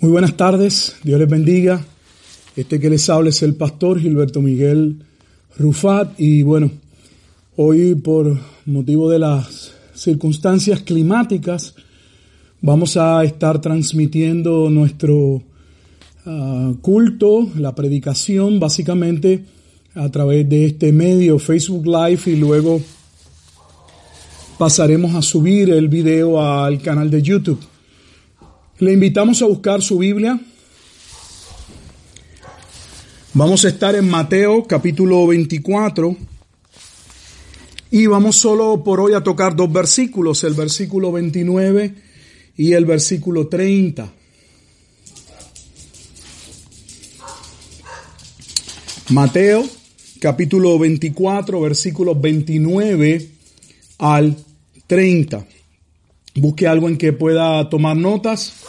Muy buenas tardes, Dios les bendiga. Este que les habla es el pastor Gilberto Miguel Rufat y bueno, hoy por motivo de las circunstancias climáticas vamos a estar transmitiendo nuestro ah, culto, la predicación básicamente a través de este medio Facebook Live y luego pasaremos a subir el video al canal de YouTube. Le invitamos a buscar su Biblia. Vamos a estar en Mateo capítulo 24 y vamos solo por hoy a tocar dos versículos, el versículo 29 y el versículo 30. Mateo capítulo 24 versículos 29 al 30 busque algo en que pueda tomar notas.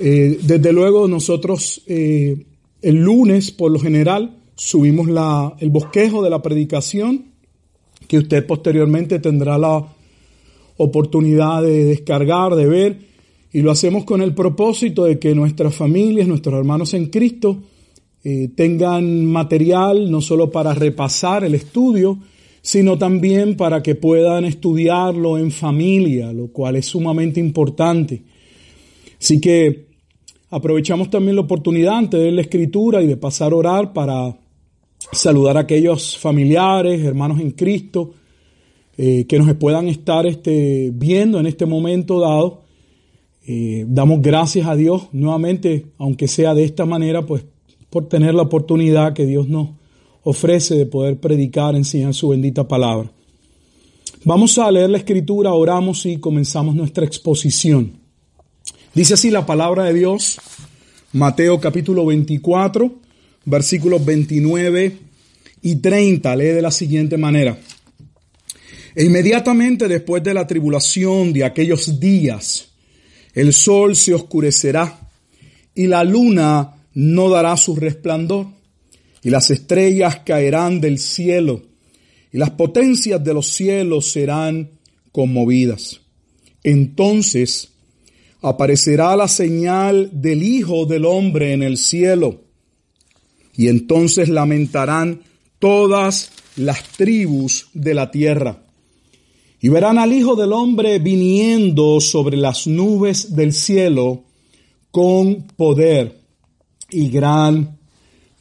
Eh, desde luego nosotros eh, el lunes por lo general subimos la, el bosquejo de la predicación que usted posteriormente tendrá la oportunidad de descargar, de ver, y lo hacemos con el propósito de que nuestras familias, nuestros hermanos en Cristo, eh, tengan material no solo para repasar el estudio, sino también para que puedan estudiarlo en familia, lo cual es sumamente importante. Así que aprovechamos también la oportunidad antes de la escritura y de pasar a orar para saludar a aquellos familiares, hermanos en Cristo, eh, que nos puedan estar este, viendo en este momento dado. Eh, damos gracias a Dios nuevamente, aunque sea de esta manera, pues por tener la oportunidad que Dios nos ofrece de poder predicar, enseñar su bendita palabra. Vamos a leer la escritura, oramos y comenzamos nuestra exposición. Dice así la palabra de Dios, Mateo capítulo 24, versículos 29 y 30, lee de la siguiente manera. E inmediatamente después de la tribulación de aquellos días, el sol se oscurecerá y la luna no dará su resplandor y las estrellas caerán del cielo, y las potencias de los cielos serán conmovidas. Entonces aparecerá la señal del Hijo del Hombre en el cielo, y entonces lamentarán todas las tribus de la tierra. Y verán al Hijo del Hombre viniendo sobre las nubes del cielo con poder y gran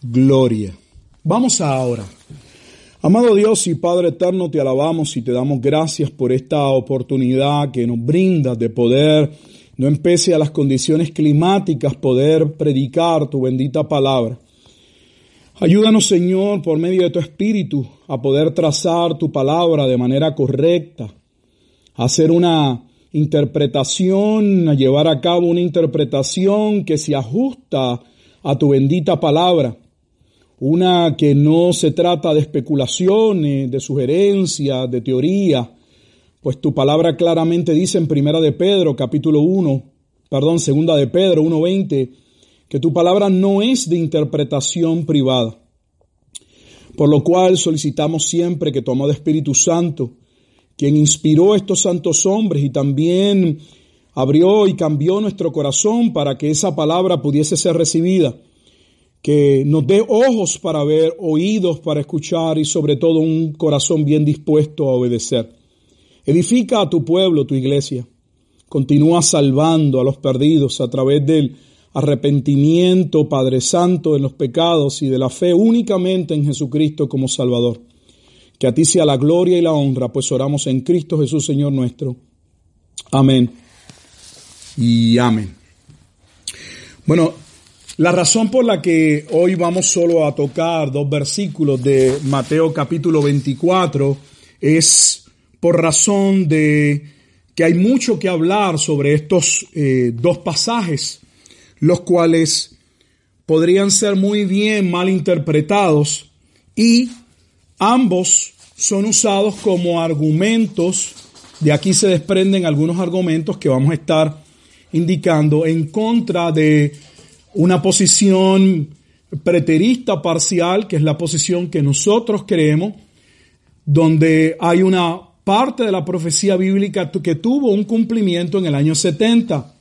gloria. Vamos ahora. Amado Dios y Padre eterno, te alabamos y te damos gracias por esta oportunidad que nos brindas de poder, no empece a las condiciones climáticas, poder predicar tu bendita palabra. Ayúdanos, Señor, por medio de tu Espíritu, a poder trazar tu palabra de manera correcta, a hacer una interpretación, a llevar a cabo una interpretación que se ajusta a tu bendita palabra. Una que no se trata de especulaciones, de sugerencias, de teoría, pues tu palabra claramente dice en Primera de Pedro, capítulo 1, perdón, Segunda de Pedro 1.20, que tu palabra no es de interpretación privada. Por lo cual solicitamos siempre que tu amado Espíritu Santo, quien inspiró a estos santos hombres y también abrió y cambió nuestro corazón para que esa palabra pudiese ser recibida, que nos dé ojos para ver, oídos para escuchar y sobre todo un corazón bien dispuesto a obedecer. Edifica a tu pueblo, tu iglesia. Continúa salvando a los perdidos a través del arrepentimiento, Padre Santo, en los pecados y de la fe únicamente en Jesucristo como Salvador. Que a ti sea la gloria y la honra, pues oramos en Cristo Jesús, Señor nuestro. Amén. Y amén. Bueno, la razón por la que hoy vamos solo a tocar dos versículos de Mateo capítulo 24 es por razón de que hay mucho que hablar sobre estos eh, dos pasajes, los cuales podrían ser muy bien mal interpretados y ambos son usados como argumentos, de aquí se desprenden algunos argumentos que vamos a estar indicando en contra de una posición preterista parcial, que es la posición que nosotros creemos, donde hay una parte de la profecía bíblica que tuvo un cumplimiento en el año 70.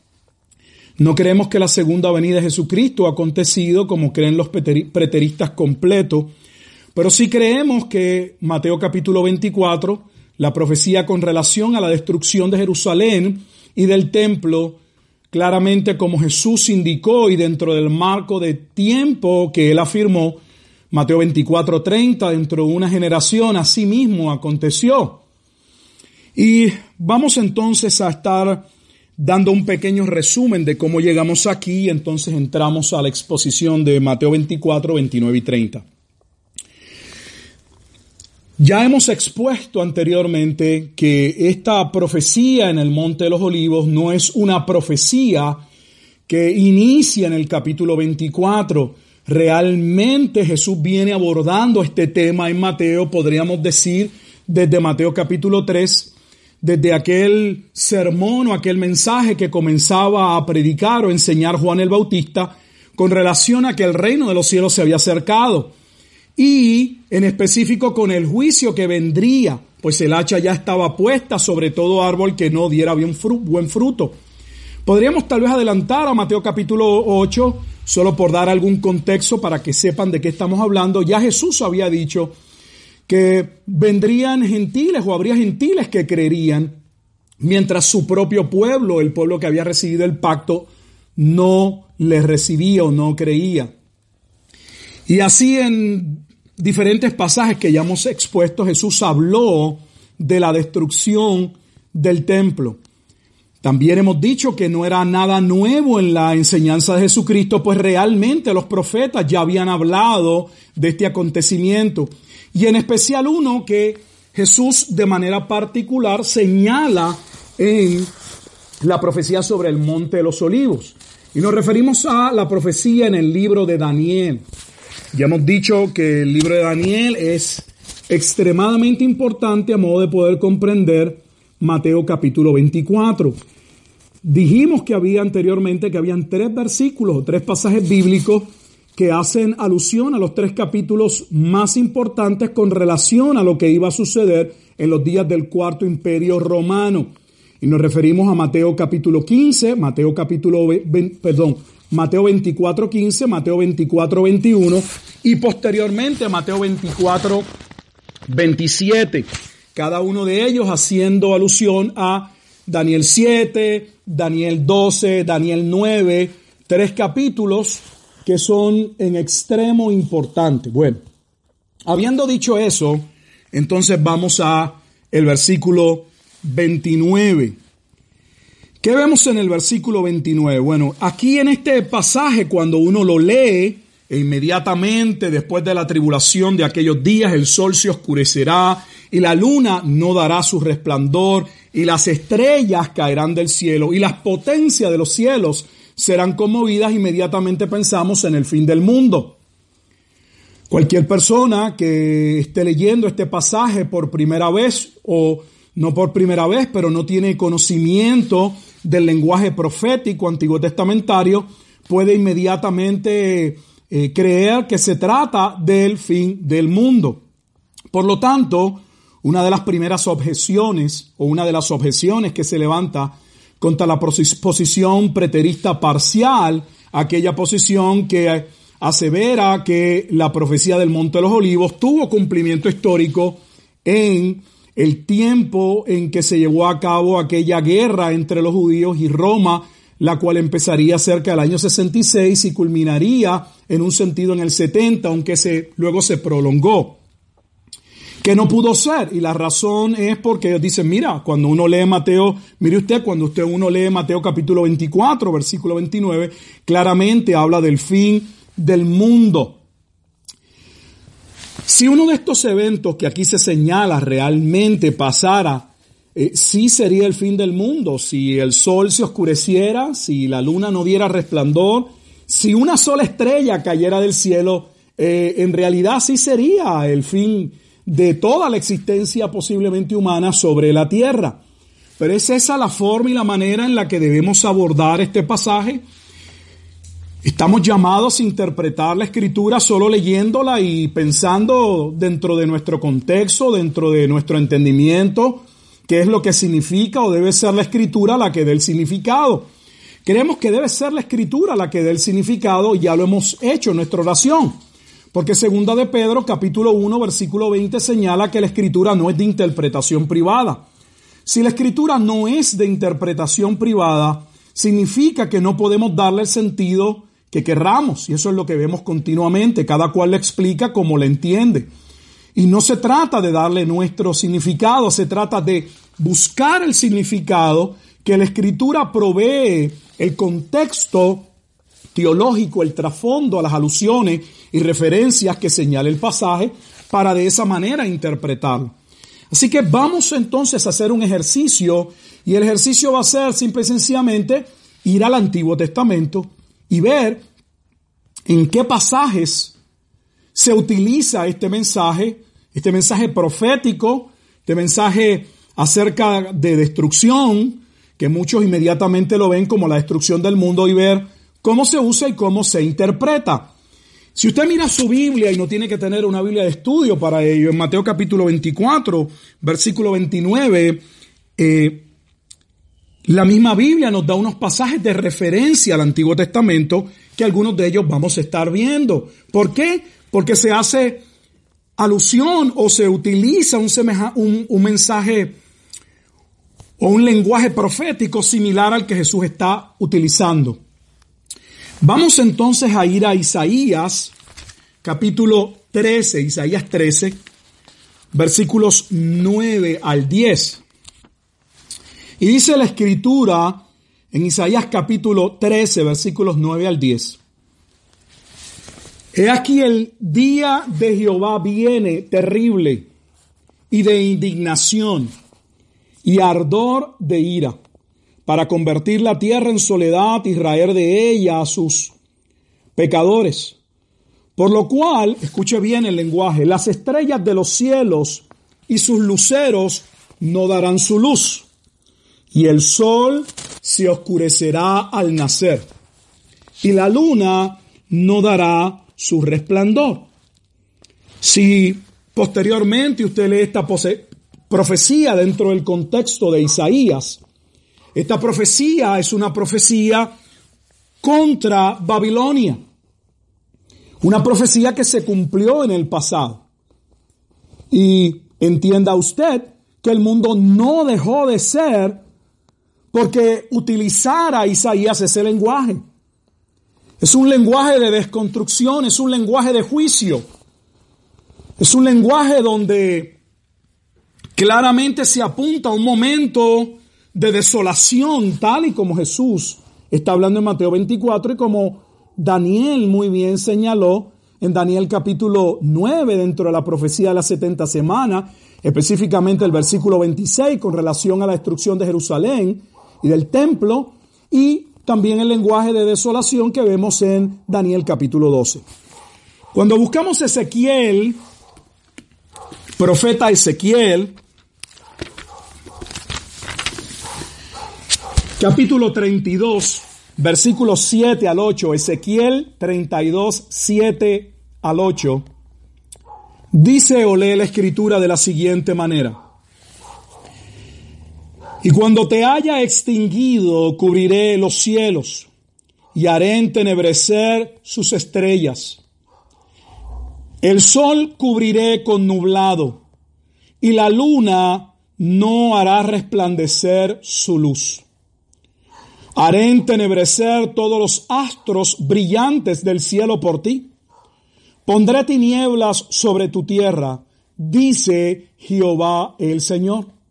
No creemos que la segunda venida de Jesucristo ha acontecido como creen los preteristas completos, pero sí creemos que Mateo capítulo 24, la profecía con relación a la destrucción de Jerusalén y del templo, claramente como Jesús indicó y dentro del marco de tiempo que él afirmó, Mateo 24, 30, dentro de una generación, así mismo aconteció. Y vamos entonces a estar dando un pequeño resumen de cómo llegamos aquí, entonces entramos a la exposición de Mateo 24, 29 y 30. Ya hemos expuesto anteriormente que esta profecía en el Monte de los Olivos no es una profecía que inicia en el capítulo 24. Realmente Jesús viene abordando este tema en Mateo, podríamos decir, desde Mateo capítulo 3, desde aquel sermón o aquel mensaje que comenzaba a predicar o enseñar Juan el Bautista con relación a que el reino de los cielos se había acercado y en específico con el juicio que vendría, pues el hacha ya estaba puesta sobre todo árbol que no diera bien buen fruto. Podríamos tal vez adelantar a Mateo capítulo 8, solo por dar algún contexto para que sepan de qué estamos hablando. Ya Jesús había dicho que vendrían gentiles o habría gentiles que creerían, mientras su propio pueblo, el pueblo que había recibido el pacto, no les recibía o no creía. Y así en diferentes pasajes que ya hemos expuesto, Jesús habló de la destrucción del templo. También hemos dicho que no era nada nuevo en la enseñanza de Jesucristo, pues realmente los profetas ya habían hablado de este acontecimiento. Y en especial uno que Jesús de manera particular señala en la profecía sobre el monte de los olivos. Y nos referimos a la profecía en el libro de Daniel. Ya hemos dicho que el libro de Daniel es extremadamente importante a modo de poder comprender Mateo capítulo 24. Dijimos que había anteriormente que habían tres versículos o tres pasajes bíblicos que hacen alusión a los tres capítulos más importantes con relación a lo que iba a suceder en los días del cuarto imperio romano. Y nos referimos a Mateo capítulo 15, Mateo capítulo, perdón, Mateo 24, 15, Mateo 24, 21 y posteriormente Mateo 24, 27. Cada uno de ellos haciendo alusión a Daniel 7, Daniel 12, Daniel 9, tres capítulos que son en extremo importantes. Bueno, habiendo dicho eso, entonces vamos a el versículo 29. ¿Qué vemos en el versículo 29? Bueno, aquí en este pasaje, cuando uno lo lee, e inmediatamente después de la tribulación de aquellos días, el sol se oscurecerá y la luna no dará su resplandor y las estrellas caerán del cielo y las potencias de los cielos serán conmovidas, inmediatamente pensamos en el fin del mundo. Cualquier persona que esté leyendo este pasaje por primera vez o no por primera vez, pero no tiene conocimiento del lenguaje profético antiguo testamentario, puede inmediatamente eh, creer que se trata del fin del mundo. Por lo tanto, una de las primeras objeciones o una de las objeciones que se levanta contra la posición preterista parcial, aquella posición que asevera que la profecía del Monte de los Olivos tuvo cumplimiento histórico en el tiempo en que se llevó a cabo aquella guerra entre los judíos y Roma, la cual empezaría cerca del año 66 y culminaría en un sentido en el 70, aunque se, luego se prolongó. Que no pudo ser, y la razón es porque ellos dicen, mira, cuando uno lee Mateo, mire usted, cuando usted uno lee Mateo capítulo 24, versículo 29, claramente habla del fin del mundo. Si uno de estos eventos que aquí se señala realmente pasara, eh, sí sería el fin del mundo. Si el sol se oscureciera, si la luna no diera resplandor, si una sola estrella cayera del cielo, eh, en realidad sí sería el fin de toda la existencia posiblemente humana sobre la tierra. Pero es esa la forma y la manera en la que debemos abordar este pasaje Estamos llamados a interpretar la escritura solo leyéndola y pensando dentro de nuestro contexto, dentro de nuestro entendimiento, qué es lo que significa o debe ser la escritura la que dé el significado. creemos que debe ser la escritura la que dé el significado, y ya lo hemos hecho en nuestra oración. Porque segunda de Pedro, capítulo 1, versículo 20, señala que la escritura no es de interpretación privada. Si la escritura no es de interpretación privada, significa que no podemos darle el sentido que querramos, y eso es lo que vemos continuamente, cada cual le explica como le entiende. Y no se trata de darle nuestro significado, se trata de buscar el significado que la escritura provee, el contexto teológico, el trasfondo a las alusiones y referencias que señala el pasaje para de esa manera interpretarlo. Así que vamos entonces a hacer un ejercicio y el ejercicio va a ser simple y sencillamente ir al Antiguo Testamento y ver en qué pasajes se utiliza este mensaje, este mensaje profético, este mensaje acerca de destrucción, que muchos inmediatamente lo ven como la destrucción del mundo y ver cómo se usa y cómo se interpreta. Si usted mira su Biblia y no tiene que tener una Biblia de estudio para ello, en Mateo capítulo 24, versículo 29, eh, la misma Biblia nos da unos pasajes de referencia al Antiguo Testamento que algunos de ellos vamos a estar viendo. ¿Por qué? Porque se hace alusión o se utiliza un, un, un mensaje o un lenguaje profético similar al que Jesús está utilizando. Vamos entonces a ir a Isaías, capítulo 13, Isaías 13, versículos 9 al 10. Y dice la escritura en Isaías capítulo 13, versículos 9 al 10. He aquí el día de Jehová viene terrible y de indignación y ardor de ira para convertir la tierra en soledad y raer de ella a sus pecadores. Por lo cual, escuche bien el lenguaje, las estrellas de los cielos y sus luceros no darán su luz, y el sol se oscurecerá al nacer, y la luna no dará su resplandor. Si posteriormente usted lee esta profecía dentro del contexto de Isaías, esta profecía es una profecía contra Babilonia. Una profecía que se cumplió en el pasado. Y entienda usted que el mundo no dejó de ser porque utilizara Isaías ese lenguaje. Es un lenguaje de desconstrucción, es un lenguaje de juicio. Es un lenguaje donde claramente se apunta a un momento de desolación, tal y como Jesús está hablando en Mateo 24 y como Daniel muy bien señaló en Daniel capítulo 9 dentro de la profecía de las 70 semanas, específicamente el versículo 26 con relación a la destrucción de Jerusalén y del templo y también el lenguaje de desolación que vemos en Daniel capítulo 12. Cuando buscamos Ezequiel, profeta Ezequiel, capítulo 32, versículos 7 al 8, Ezequiel 32, 7 al 8, dice o lee la escritura de la siguiente manera. Y cuando te haya extinguido, cubriré los cielos y haré entenebrecer sus estrellas. El sol cubriré con nublado y la luna no hará resplandecer su luz. Haré entenebrecer todos los astros brillantes del cielo por ti. Pondré tinieblas sobre tu tierra, dice Jehová el Señor.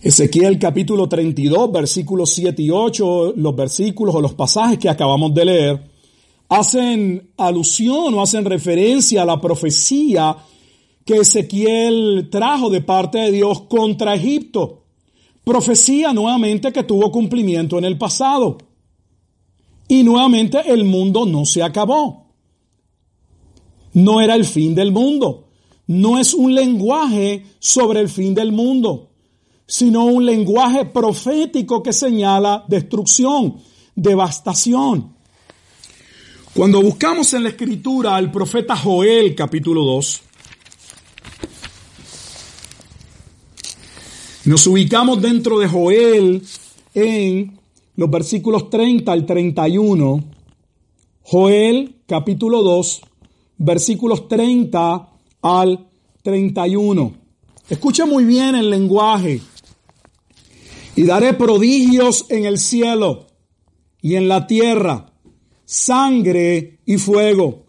Ezequiel capítulo 32, versículos 7 y 8, los versículos o los pasajes que acabamos de leer, hacen alusión o hacen referencia a la profecía que Ezequiel trajo de parte de Dios contra Egipto. Profecía nuevamente que tuvo cumplimiento en el pasado. Y nuevamente el mundo no se acabó. No era el fin del mundo. No es un lenguaje sobre el fin del mundo, sino un lenguaje profético que señala destrucción, devastación. Cuando buscamos en la escritura al profeta Joel capítulo 2, Nos ubicamos dentro de Joel en los versículos 30 al 31. Joel capítulo 2, versículos 30 al 31. Escucha muy bien el lenguaje. Y daré prodigios en el cielo y en la tierra, sangre y fuego,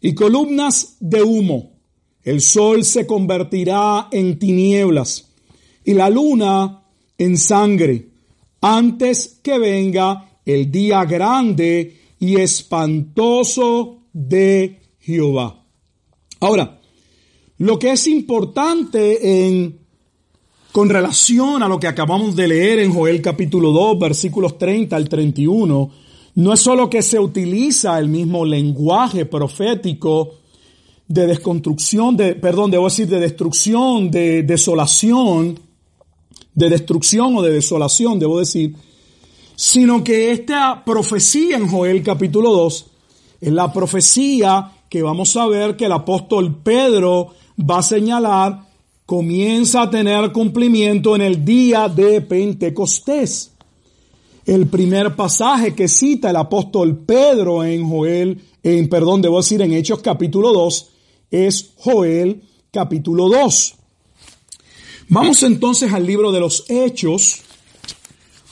y columnas de humo. El sol se convertirá en tinieblas y la luna en sangre, antes que venga el día grande y espantoso de Jehová. Ahora, lo que es importante en con relación a lo que acabamos de leer en Joel capítulo 2, versículos 30 al 31, no es solo que se utiliza el mismo lenguaje profético de desconstrucción, de, perdón, debo decir de destrucción, de desolación, de destrucción o de desolación, debo decir, sino que esta profecía en Joel capítulo 2 es la profecía que vamos a ver que el apóstol Pedro va a señalar comienza a tener cumplimiento en el día de Pentecostés. El primer pasaje que cita el apóstol Pedro en Joel, en perdón, debo decir en Hechos capítulo 2, es Joel capítulo 2. Vamos entonces al libro de los Hechos.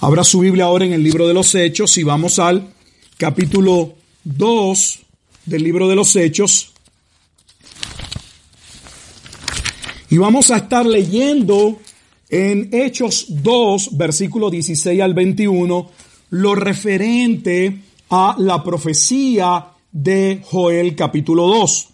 Abra su Biblia ahora en el libro de los Hechos y vamos al capítulo 2 del libro de los Hechos. Y vamos a estar leyendo en Hechos 2, versículo 16 al 21, lo referente a la profecía de Joel capítulo 2.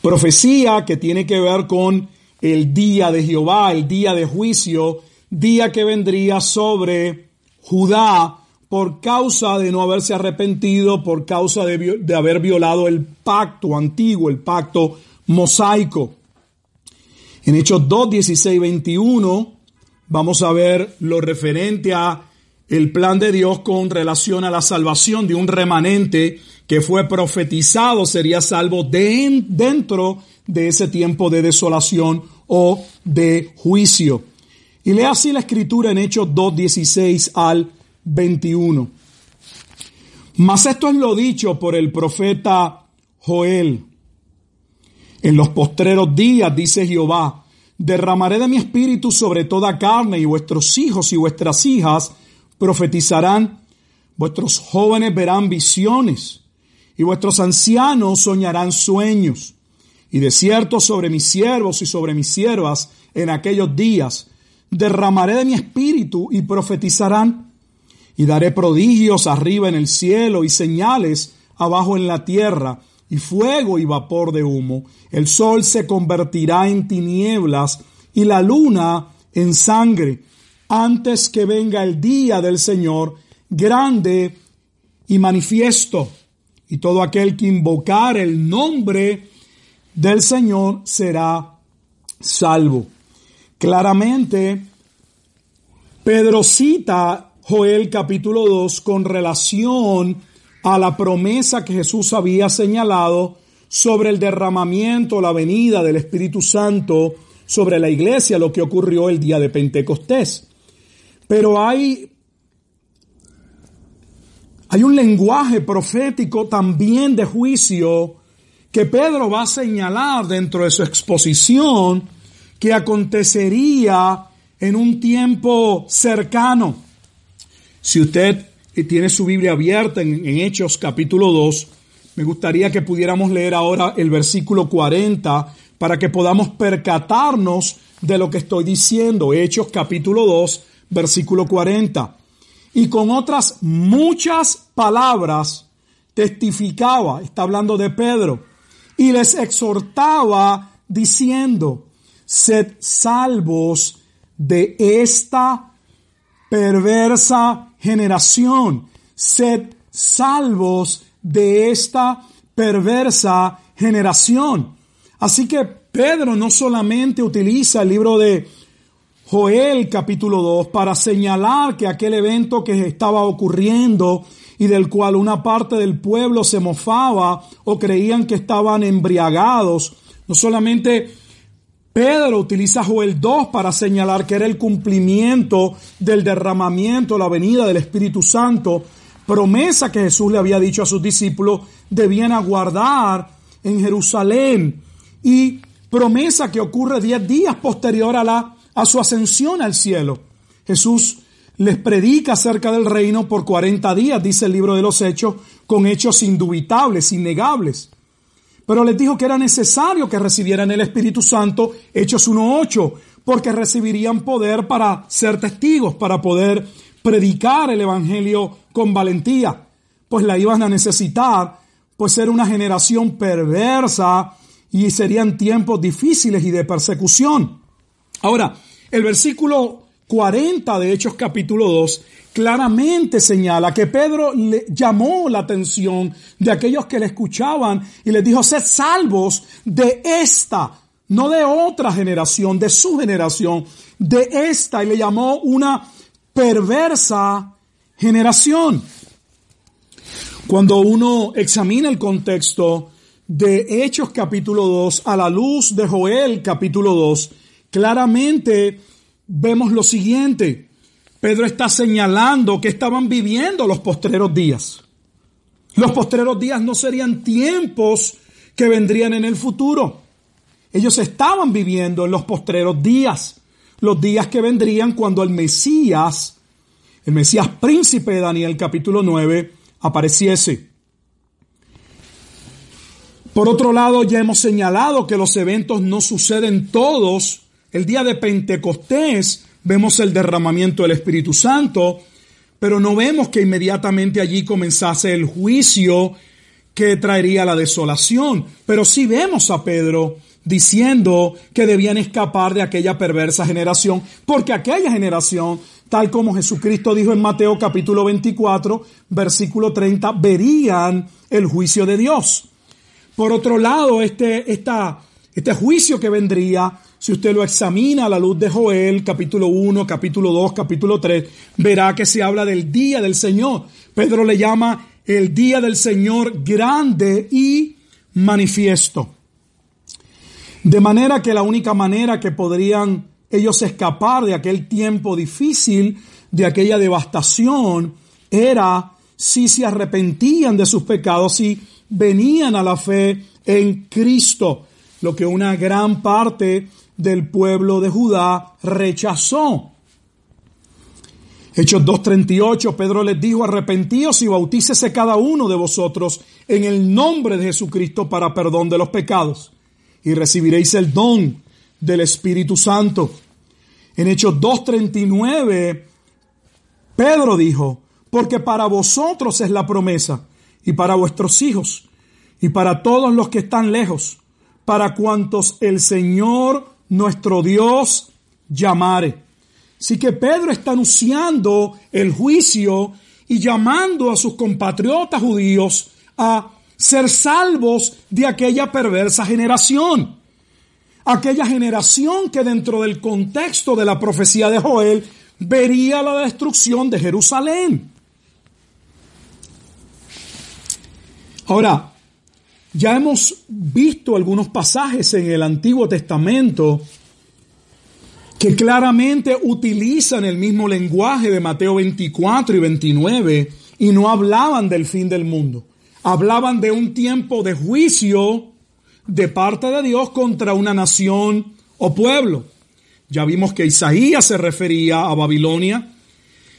Profecía que tiene que ver con el día de Jehová, el día de juicio, día que vendría sobre Judá por causa de no haberse arrepentido, por causa de, de haber violado el pacto antiguo, el pacto mosaico. En Hechos 2, 16, 21 vamos a ver lo referente a el plan de Dios con relación a la salvación de un remanente que fue profetizado sería salvo dentro de ese tiempo de desolación o de juicio. Y lea así la escritura en Hechos 2, 16 al 21. Mas esto es lo dicho por el profeta Joel. En los postreros días, dice Jehová, derramaré de mi espíritu sobre toda carne y vuestros hijos y vuestras hijas profetizarán, vuestros jóvenes verán visiones y vuestros ancianos soñarán sueños. Y de cierto sobre mis siervos y sobre mis siervas en aquellos días derramaré de mi espíritu y profetizarán. Y daré prodigios arriba en el cielo y señales abajo en la tierra y fuego y vapor de humo. El sol se convertirá en tinieblas y la luna en sangre antes que venga el día del Señor grande y manifiesto. Y todo aquel que invocar el nombre del Señor será salvo. Claramente, Pedro cita Joel capítulo 2 con relación a la promesa que Jesús había señalado sobre el derramamiento, la venida del Espíritu Santo sobre la iglesia, lo que ocurrió el día de Pentecostés. Pero hay, hay un lenguaje profético también de juicio que Pedro va a señalar dentro de su exposición que acontecería en un tiempo cercano. Si usted tiene su Biblia abierta en, Hechos capítulo 2, me gustaría que pudiéramos leer ahora el versículo 40 para que podamos percatarnos de lo que estoy diciendo. Hechos capítulo 2, versículo 40. Y con otras muchas palabras testificaba, está hablando de Pedro, y les exhortaba diciendo, sed salvos de esta perversa generación. Sed salvos de esta perversa generación. Así que Pedro no solamente utiliza el libro de Joel capítulo 2 para señalar que aquel evento que estaba ocurriendo y del cual una parte del pueblo se mofaba o creían que estaban embriagados, no solamente Pedro utiliza Joel 2 para señalar que era el cumplimiento del derramamiento, la venida del Espíritu Santo, promesa que Jesús le había dicho a sus discípulos debían aguardar en Jerusalén y promesa que ocurre diez días posterior a, la, a su ascensión al cielo. Jesús les predica acerca del reino por 40 días, dice el libro de los Hechos, con hechos indubitables, innegables. Pero les dijo que era necesario que recibieran el Espíritu Santo, Hechos 1.8, porque recibirían poder para ser testigos, para poder predicar el Evangelio con valentía, pues la iban a necesitar, pues era una generación perversa y serían tiempos difíciles y de persecución. Ahora, el versículo 40 de Hechos capítulo 2 claramente señala que Pedro le llamó la atención de aquellos que le escuchaban y les dijo, sed salvos de esta, no de otra generación, de su generación, de esta, y le llamó una perversa generación. Cuando uno examina el contexto de Hechos capítulo 2 a la luz de Joel capítulo 2, claramente vemos lo siguiente. Pedro está señalando que estaban viviendo los postreros días. Los postreros días no serían tiempos que vendrían en el futuro. Ellos estaban viviendo en los postreros días, los días que vendrían cuando el Mesías, el Mesías príncipe de Daniel capítulo 9, apareciese. Por otro lado, ya hemos señalado que los eventos no suceden todos el día de Pentecostés vemos el derramamiento del Espíritu Santo, pero no vemos que inmediatamente allí comenzase el juicio que traería la desolación. Pero sí vemos a Pedro diciendo que debían escapar de aquella perversa generación, porque aquella generación, tal como Jesucristo dijo en Mateo capítulo 24, versículo 30, verían el juicio de Dios. Por otro lado, este, este juicio que vendría si usted lo examina a la luz de Joel, capítulo 1, capítulo 2, capítulo 3, verá que se habla del día del Señor. Pedro le llama el día del Señor grande y manifiesto. De manera que la única manera que podrían ellos escapar de aquel tiempo difícil, de aquella devastación, era si se arrepentían de sus pecados, y venían a la fe en Cristo, lo que una gran parte del pueblo de Judá rechazó. Hechos 2.38, Pedro les dijo, arrepentíos y bautícese cada uno de vosotros en el nombre de Jesucristo para perdón de los pecados y recibiréis el don del Espíritu Santo. En Hechos 2.39, Pedro dijo, porque para vosotros es la promesa y para vuestros hijos y para todos los que están lejos, para cuantos el Señor nuestro Dios llamare. Así que Pedro está anunciando el juicio y llamando a sus compatriotas judíos a ser salvos de aquella perversa generación. Aquella generación que dentro del contexto de la profecía de Joel vería la destrucción de Jerusalén. Ahora, ya hemos visto algunos pasajes en el Antiguo Testamento que claramente utilizan el mismo lenguaje de Mateo 24 y 29 y no hablaban del fin del mundo. Hablaban de un tiempo de juicio de parte de Dios contra una nación o pueblo. Ya vimos que Isaías se refería a Babilonia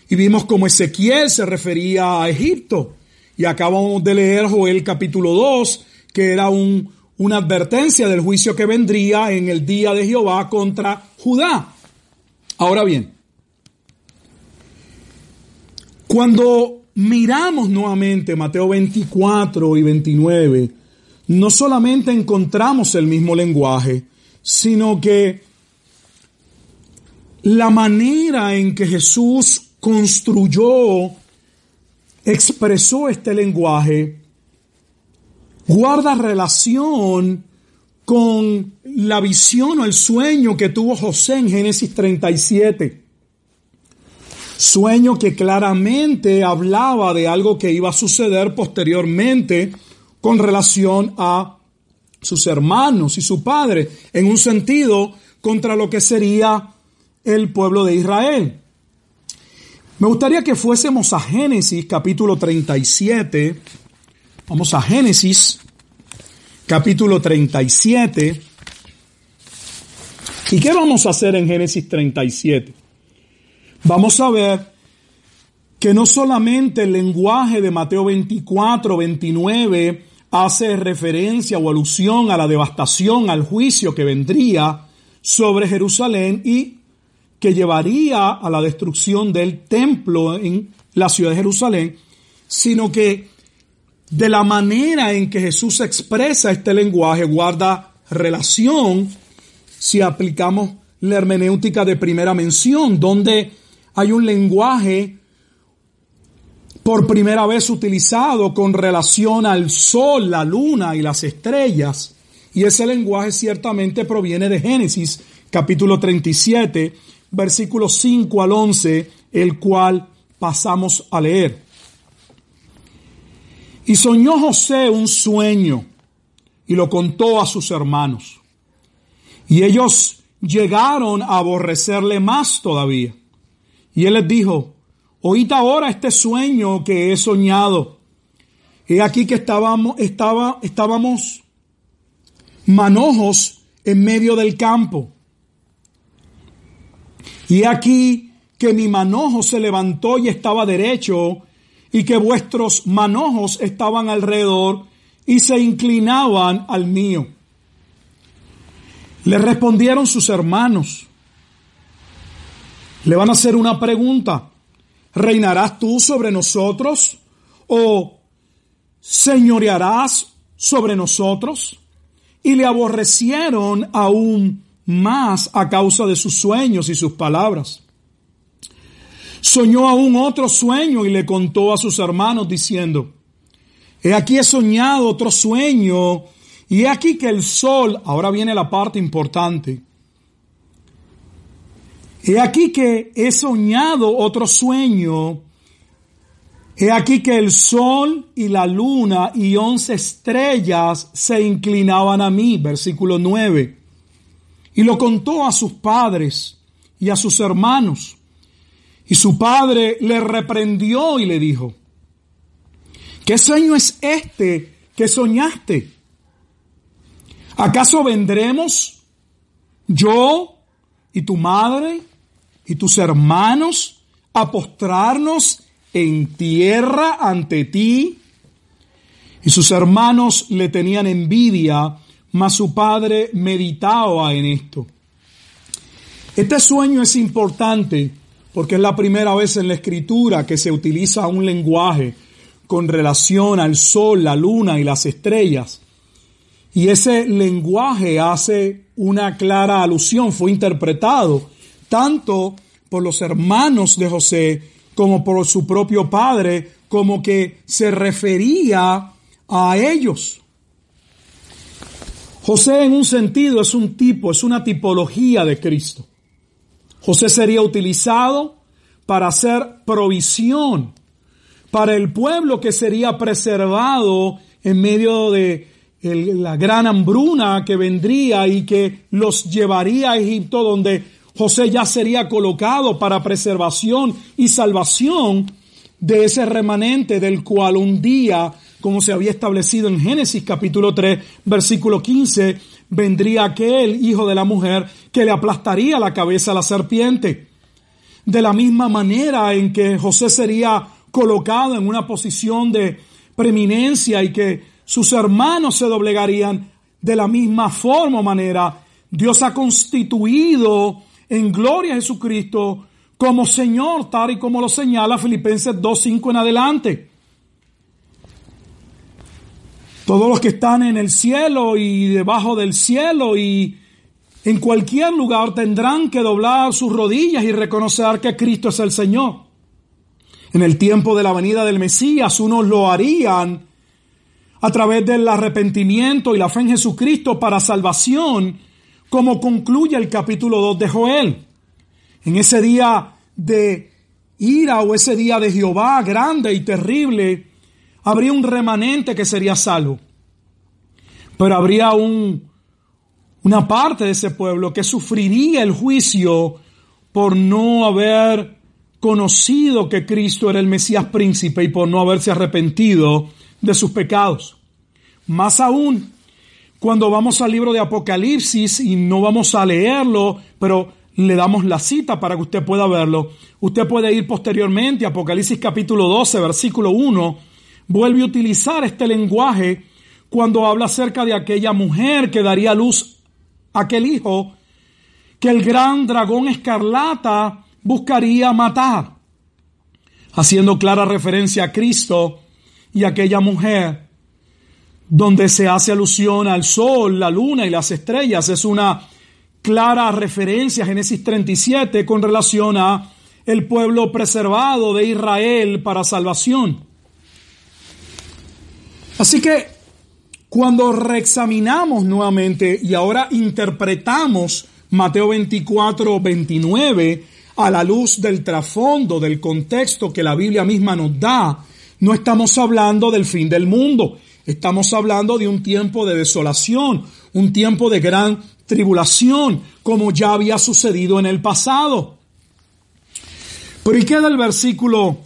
y vimos como Ezequiel se refería a Egipto. Y acabamos de leer Joel capítulo 2, que era un, una advertencia del juicio que vendría en el día de Jehová contra Judá. Ahora bien, cuando miramos nuevamente Mateo 24 y 29, no solamente encontramos el mismo lenguaje, sino que la manera en que Jesús construyó, expresó este lenguaje, guarda relación con la visión o el sueño que tuvo José en Génesis 37. Sueño que claramente hablaba de algo que iba a suceder posteriormente con relación a sus hermanos y su padre. En un sentido, contra lo que sería el pueblo de Israel. Me gustaría que fuésemos a Génesis capítulo 37. Vamos a Génesis capítulo 37. ¿Y qué vamos a hacer en Génesis 37? Vamos a ver que no solamente el lenguaje de Mateo 24, 29 hace referencia o alusión a la devastación, al juicio que vendría sobre Jerusalén y que llevaría a la destrucción del templo en la ciudad de Jerusalén, sino que de la manera en que Jesús expresa este lenguaje guarda relación si aplicamos la hermenéutica de primera mención, donde hay un lenguaje por primera vez utilizado con relación al sol, la luna y las estrellas. Y ese lenguaje ciertamente proviene de Génesis capítulo 37, versículos 5 al 11, el cual pasamos a leer. Y soñó José un sueño y lo contó a sus hermanos. Y ellos llegaron a aborrecerle más todavía. Y él les dijo, oíd ahora este sueño que he soñado. He aquí que estábamos, estaba, estábamos manojos en medio del campo. Y aquí que mi manojo se levantó y estaba derecho, y que vuestros manojos estaban alrededor y se inclinaban al mío. Le respondieron sus hermanos. Le van a hacer una pregunta. ¿Reinarás tú sobre nosotros? ¿O señorearás sobre nosotros? Y le aborrecieron aún más a causa de sus sueños y sus palabras. Soñó aún otro sueño y le contó a sus hermanos diciendo, he aquí he soñado otro sueño y he aquí que el sol, ahora viene la parte importante, he aquí que he soñado otro sueño, he aquí que el sol y la luna y once estrellas se inclinaban a mí, versículo 9 y lo contó a sus padres y a sus hermanos. Y su padre le reprendió y le dijo, ¿qué sueño es este que soñaste? ¿Acaso vendremos yo y tu madre y tus hermanos a postrarnos en tierra ante ti? Y sus hermanos le tenían envidia mas su padre meditaba en esto. Este sueño es importante porque es la primera vez en la escritura que se utiliza un lenguaje con relación al sol, la luna y las estrellas. Y ese lenguaje hace una clara alusión, fue interpretado tanto por los hermanos de José como por su propio padre, como que se refería a ellos. José en un sentido es un tipo, es una tipología de Cristo. José sería utilizado para hacer provisión para el pueblo que sería preservado en medio de la gran hambruna que vendría y que los llevaría a Egipto donde José ya sería colocado para preservación y salvación de ese remanente del cual un día como se había establecido en Génesis capítulo 3, versículo 15, vendría aquel hijo de la mujer que le aplastaría la cabeza a la serpiente. De la misma manera en que José sería colocado en una posición de preeminencia y que sus hermanos se doblegarían de la misma forma o manera, Dios ha constituido en gloria a Jesucristo como Señor, tal y como lo señala Filipenses 2.5 en adelante. todos los que están en el cielo y debajo del cielo y en cualquier lugar tendrán que doblar sus rodillas y reconocer que Cristo es el Señor. En el tiempo de la venida del Mesías, unos lo harían a través del arrepentimiento y la fe en Jesucristo para salvación, como concluye el capítulo 2 de Joel. En ese día de ira o ese día de Jehová grande y terrible, habría un remanente que sería salvo. Pero habría un, una parte de ese pueblo que sufriría el juicio por no haber conocido que Cristo era el Mesías príncipe y por no haberse arrepentido de sus pecados. Más aún, cuando vamos al libro de Apocalipsis y no vamos a leerlo, pero le damos la cita para que usted pueda verlo. Usted puede ir posteriormente Apocalipsis capítulo 12, versículo 1, vuelve a utilizar este lenguaje cuando habla acerca de aquella mujer que daría luz aquel hijo que el gran dragón escarlata buscaría matar, haciendo clara referencia a Cristo y aquella mujer donde se hace alusión al sol, la luna y las estrellas. Es una clara referencia a Génesis 37 con relación a el pueblo preservado de Israel para salvación. Así que cuando reexaminamos nuevamente y ahora interpretamos Mateo 24, 29 a la luz del trasfondo, del contexto que la Biblia misma nos da, no estamos hablando del fin del mundo, estamos hablando de un tiempo de desolación, un tiempo de gran tribulación, como ya había sucedido en el pasado. Pero ¿y queda el versículo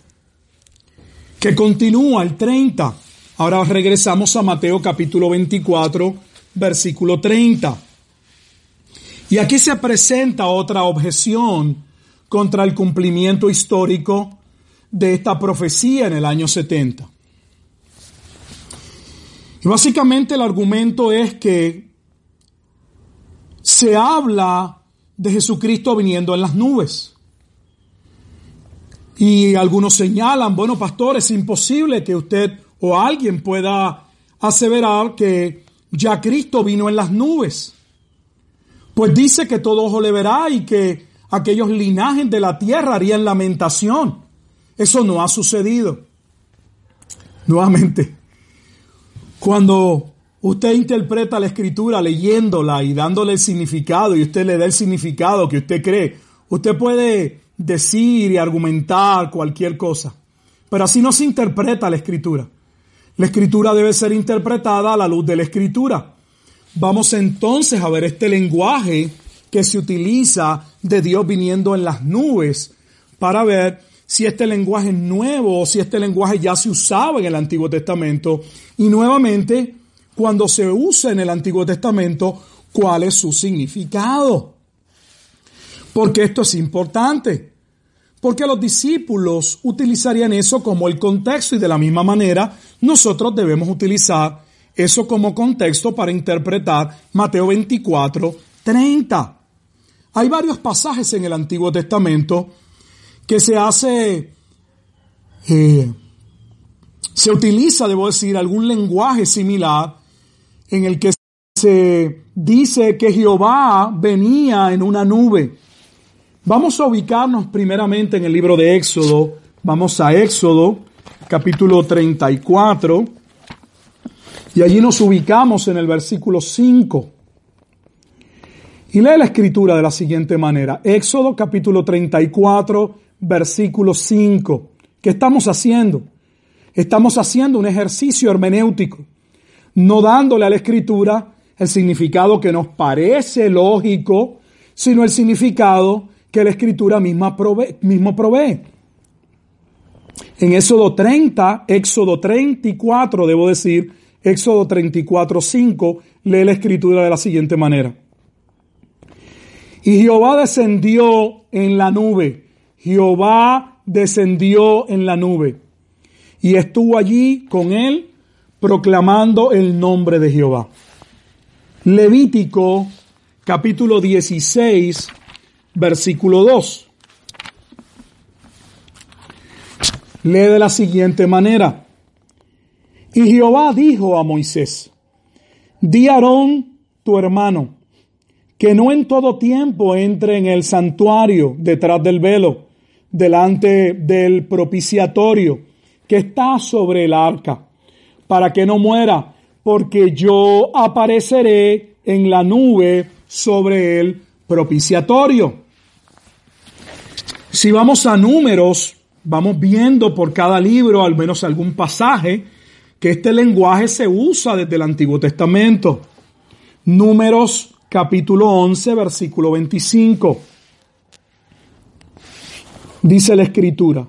que continúa, el 30? Ahora regresamos a Mateo capítulo 24, versículo 30. Y aquí se presenta otra objeción contra el cumplimiento histórico de esta profecía en el año 70. Y básicamente el argumento es que se habla de Jesucristo viniendo en las nubes. Y algunos señalan, bueno, pastor, es imposible que usted o alguien pueda aseverar que ya Cristo vino en las nubes. Pues dice que todo ojo le verá y que aquellos linajes de la tierra harían lamentación. Eso no ha sucedido. Nuevamente, cuando usted interpreta la escritura leyéndola y dándole el significado y usted le da el significado que usted cree, usted puede decir y argumentar cualquier cosa, pero así no se interpreta la escritura. La escritura debe ser interpretada a la luz de la escritura. Vamos entonces a ver este lenguaje que se utiliza de Dios viniendo en las nubes para ver si este lenguaje es nuevo o si este lenguaje ya se usaba en el Antiguo Testamento. Y nuevamente, cuando se usa en el Antiguo Testamento, ¿cuál es su significado? Porque esto es importante. Porque los discípulos utilizarían eso como el contexto y de la misma manera nosotros debemos utilizar eso como contexto para interpretar Mateo 24, 30. Hay varios pasajes en el Antiguo Testamento que se hace, eh, se utiliza, debo decir, algún lenguaje similar en el que se dice que Jehová venía en una nube. Vamos a ubicarnos primeramente en el libro de Éxodo. Vamos a Éxodo, capítulo 34. Y allí nos ubicamos en el versículo 5. Y lee la escritura de la siguiente manera. Éxodo capítulo 34, versículo 5. ¿Qué estamos haciendo? Estamos haciendo un ejercicio hermenéutico, no dándole a la escritura el significado que nos parece lógico, sino el significado que la escritura misma provee, mismo provee. En Éxodo 30, Éxodo 34, debo decir, Éxodo 34, 5, lee la escritura de la siguiente manera. Y Jehová descendió en la nube. Jehová descendió en la nube. Y estuvo allí con él proclamando el nombre de Jehová. Levítico capítulo 16, versículo 2. Lee de la siguiente manera. Y Jehová dijo a Moisés, di a Aarón tu hermano, que no en todo tiempo entre en el santuario detrás del velo, delante del propiciatorio que está sobre el arca, para que no muera, porque yo apareceré en la nube sobre el propiciatorio. Si vamos a números, vamos viendo por cada libro al menos algún pasaje que este lenguaje se usa desde el Antiguo Testamento. Números capítulo 11, versículo 25. Dice la escritura,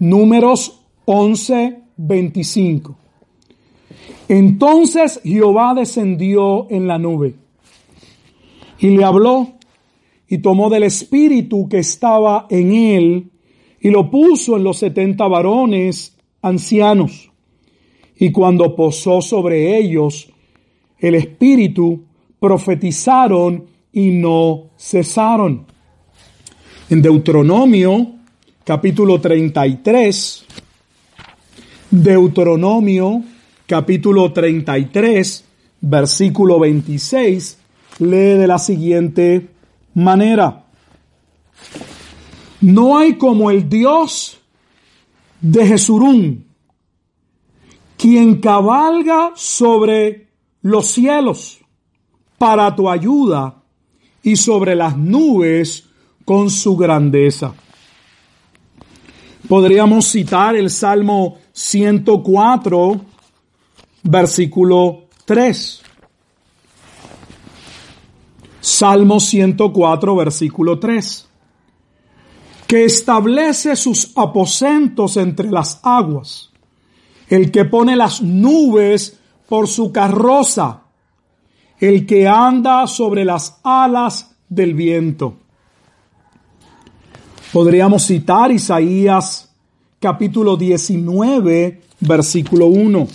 números 11, 25. Entonces Jehová descendió en la nube y le habló y tomó del espíritu que estaba en él y lo puso en los setenta varones ancianos. Y cuando posó sobre ellos el espíritu, profetizaron y no cesaron. En Deuteronomio capítulo 33, Deuteronomio capítulo 33, versículo 26, lee de la siguiente manera. No hay como el Dios de Jesurún, quien cabalga sobre los cielos para tu ayuda y sobre las nubes con su grandeza. Podríamos citar el Salmo 104, versículo 3. Salmo 104, versículo 3. Que establece sus aposentos entre las aguas. El que pone las nubes por su carroza. El que anda sobre las alas del viento. Podríamos citar Isaías capítulo 19, versículo 1.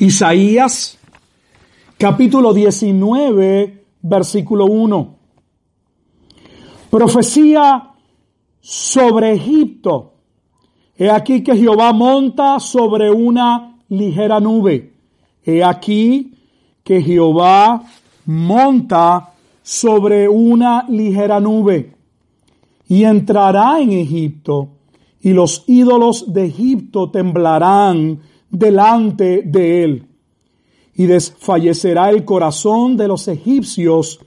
Isaías capítulo 19, versículo 1. Profecía sobre Egipto. He aquí que Jehová monta sobre una ligera nube. He aquí que Jehová monta sobre una ligera nube y entrará en Egipto y los ídolos de Egipto temblarán delante de él y desfallecerá el corazón de los egipcios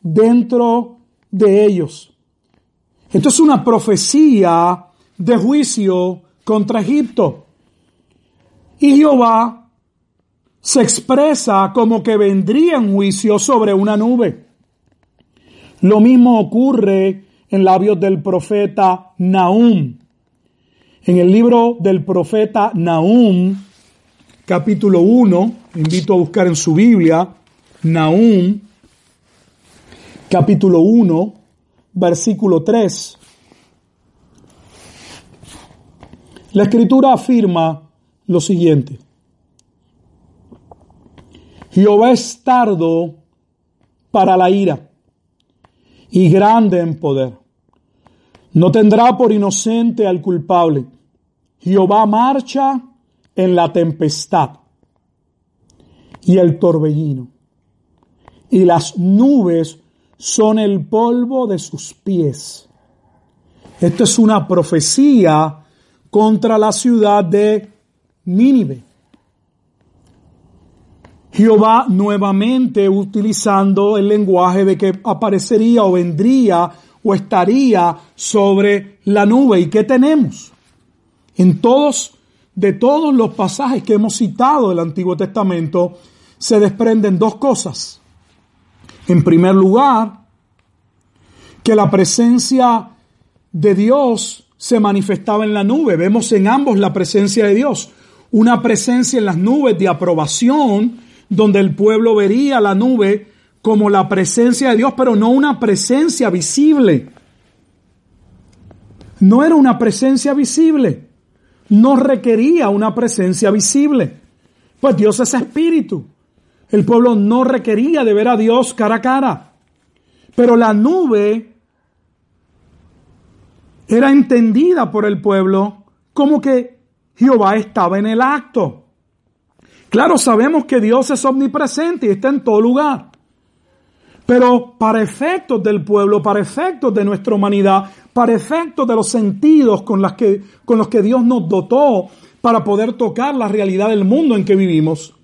dentro de ellos. Esto es una profecía de juicio contra Egipto. Y Jehová se expresa como que vendría en juicio sobre una nube. Lo mismo ocurre en labios del profeta Nahum. En el libro del profeta Nahum, capítulo 1, invito a buscar en su Biblia, Nahum, capítulo 1, versículo 3. La escritura afirma lo siguiente. Jehová es tardo para la ira y grande en poder. No tendrá por inocente al culpable. Jehová marcha en la tempestad y el torbellino, y las nubes son el polvo de sus pies. Esto es una profecía contra la ciudad de Nínive. Jehová nuevamente utilizando el lenguaje de que aparecería o vendría o estaría sobre la nube. ¿Y qué tenemos? En todos, de todos los pasajes que hemos citado del Antiguo Testamento, se desprenden dos cosas. En primer lugar, que la presencia de Dios se manifestaba en la nube. Vemos en ambos la presencia de Dios. Una presencia en las nubes de aprobación donde el pueblo vería la nube como la presencia de Dios, pero no una presencia visible. No era una presencia visible. No requería una presencia visible. Pues Dios es espíritu. El pueblo no requería de ver a Dios cara a cara. Pero la nube era entendida por el pueblo como que Jehová estaba en el acto. Claro, sabemos que Dios es omnipresente y está en todo lugar. Pero para efectos del pueblo, para efectos de nuestra humanidad, para efectos de los sentidos con, los que Dios nos dotó para poder tocar la realidad del mundo en que vivimos,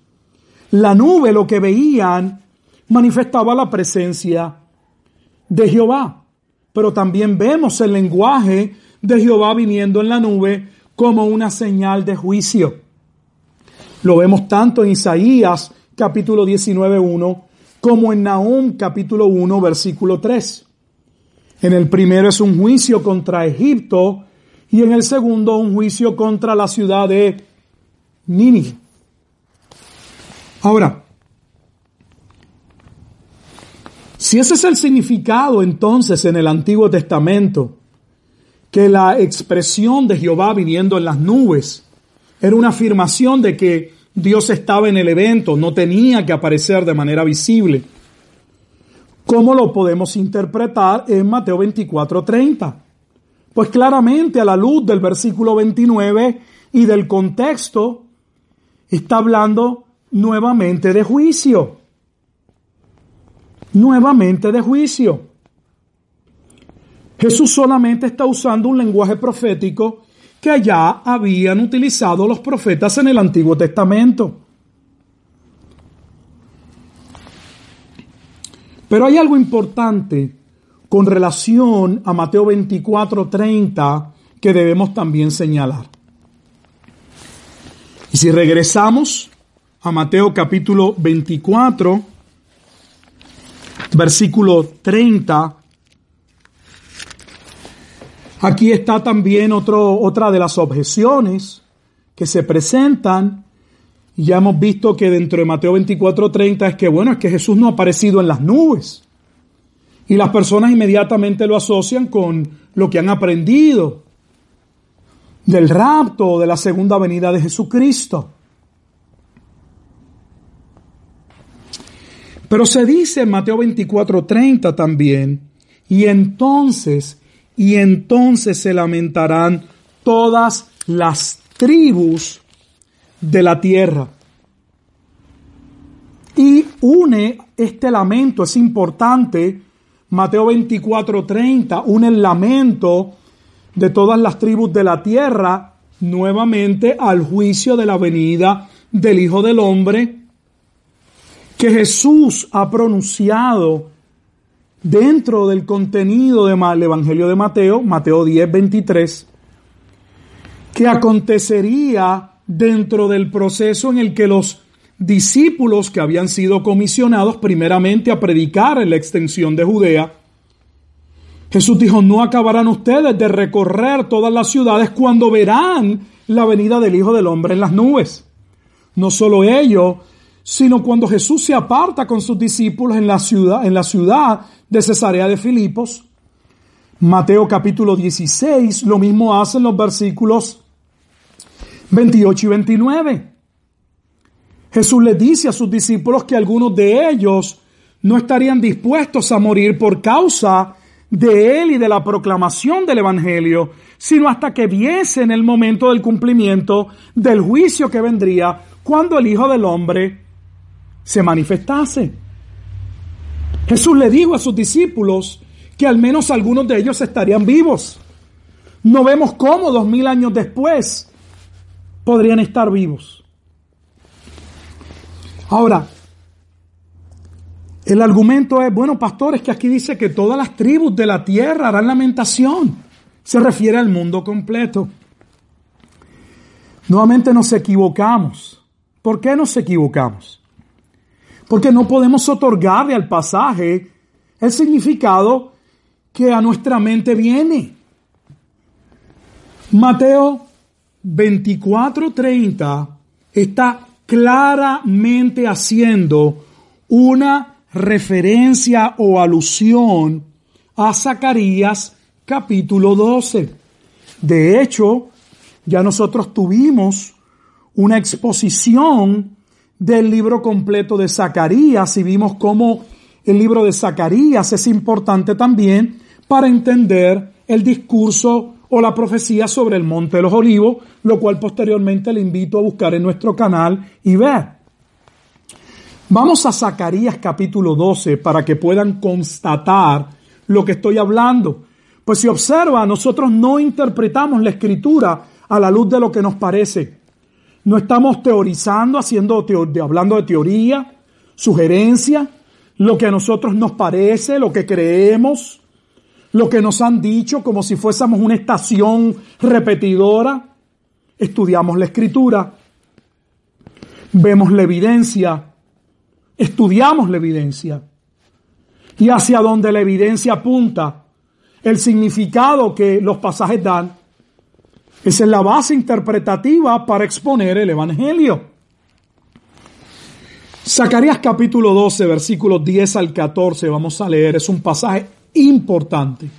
la nube, lo que veían, manifestaba la presencia de Jehová. Pero también vemos el lenguaje de Jehová viniendo en la nube como una señal de juicio. Lo vemos tanto en Isaías capítulo 19.1 como en Nahum capítulo 1 versículo 3. En el primero es un juicio contra Egipto y en el segundo un juicio contra la ciudad de Nínive. Ahora, si ese es el significado entonces en el Antiguo Testamento, que la expresión de Jehová viniendo en las nubes era una afirmación de que Dios estaba en el evento, no tenía que aparecer de manera visible. ¿Cómo lo podemos interpretar en Mateo 24:30? Pues claramente a la luz del versículo 29 y del contexto, está hablando nuevamente de juicio. Nuevamente de juicio. Jesús solamente está usando un lenguaje profético que allá habían utilizado los profetas en el Antiguo Testamento. Pero hay algo importante con relación a Mateo 24:30 que debemos también señalar. Y si regresamos a Mateo capítulo 24, versículo 30, aquí está también otro, otra de las objeciones que se presentan. Ya hemos visto que dentro de Mateo 24:30 es que, bueno, es que Jesús no ha aparecido en las nubes. Y las personas inmediatamente lo asocian con lo que han aprendido del rapto de la segunda venida de Jesucristo. Pero se dice en Mateo 24:30 también, y entonces, y entonces se lamentarán todas las tribus de la tierra. Y une este lamento, es importante, Mateo 24:30, une el lamento de todas las tribus de la tierra nuevamente al juicio de la venida del Hijo del Hombre que Jesús ha pronunciado dentro del contenido del Evangelio de Mateo, Mateo 10, 23, que acontecería dentro del proceso en el que los discípulos que habían sido comisionados primeramente a predicar en la extensión de Judea, Jesús dijo, no acabarán ustedes de recorrer todas las ciudades cuando verán la venida del Hijo del Hombre en las nubes. No solo ello, sino cuando Jesús se aparta con sus discípulos en la ciudad, en la ciudad de Cesarea de Filipos. Mateo capítulo 16, lo mismo hacen los versículos 28 y 29. Jesús les dice a sus discípulos que algunos de ellos no estarían dispuestos a morir por causa de él y de la proclamación del Evangelio, sino hasta que viesen el momento del cumplimiento del juicio que vendría cuando el Hijo del Hombre se manifestase. Jesús le dijo a sus discípulos que al menos algunos de ellos estarían vivos. No vemos cómo dos mil años después podrían estar vivos. Ahora, el argumento es, bueno, pastores, que aquí dice que todas las tribus de la tierra harán lamentación. Se refiere al mundo completo. Nuevamente nos equivocamos. ¿Por qué nos equivocamos? Porque no podemos otorgarle al pasaje el significado que a nuestra mente viene. Mateo 24:30 está claramente haciendo una referencia o alusión a Zacarías capítulo 12. De hecho, ya nosotros tuvimos una exposición del libro completo de Zacarías y vimos cómo el libro de Zacarías es importante también para entender el discurso o la profecía sobre el Monte de los Olivos, lo cual posteriormente le invito a buscar en nuestro canal y ver. Vamos a Zacarías capítulo 12 para que puedan constatar lo que estoy hablando. Pues si observa, nosotros no interpretamos la escritura a la luz de lo que nos parece. No estamos teorizando, haciendo, hablando de teoría, sugerencia, lo que a nosotros nos parece, lo que creemos, lo que nos han dicho como si fuésemos una estación repetidora. Estudiamos la escritura, vemos la evidencia estudiamos la evidencia y hacia donde la evidencia apunta, el significado que los pasajes dan, esa es la base interpretativa para exponer el Evangelio. Zacarías capítulo 12, versículos 10 al 14, vamos a leer, es un pasaje importante.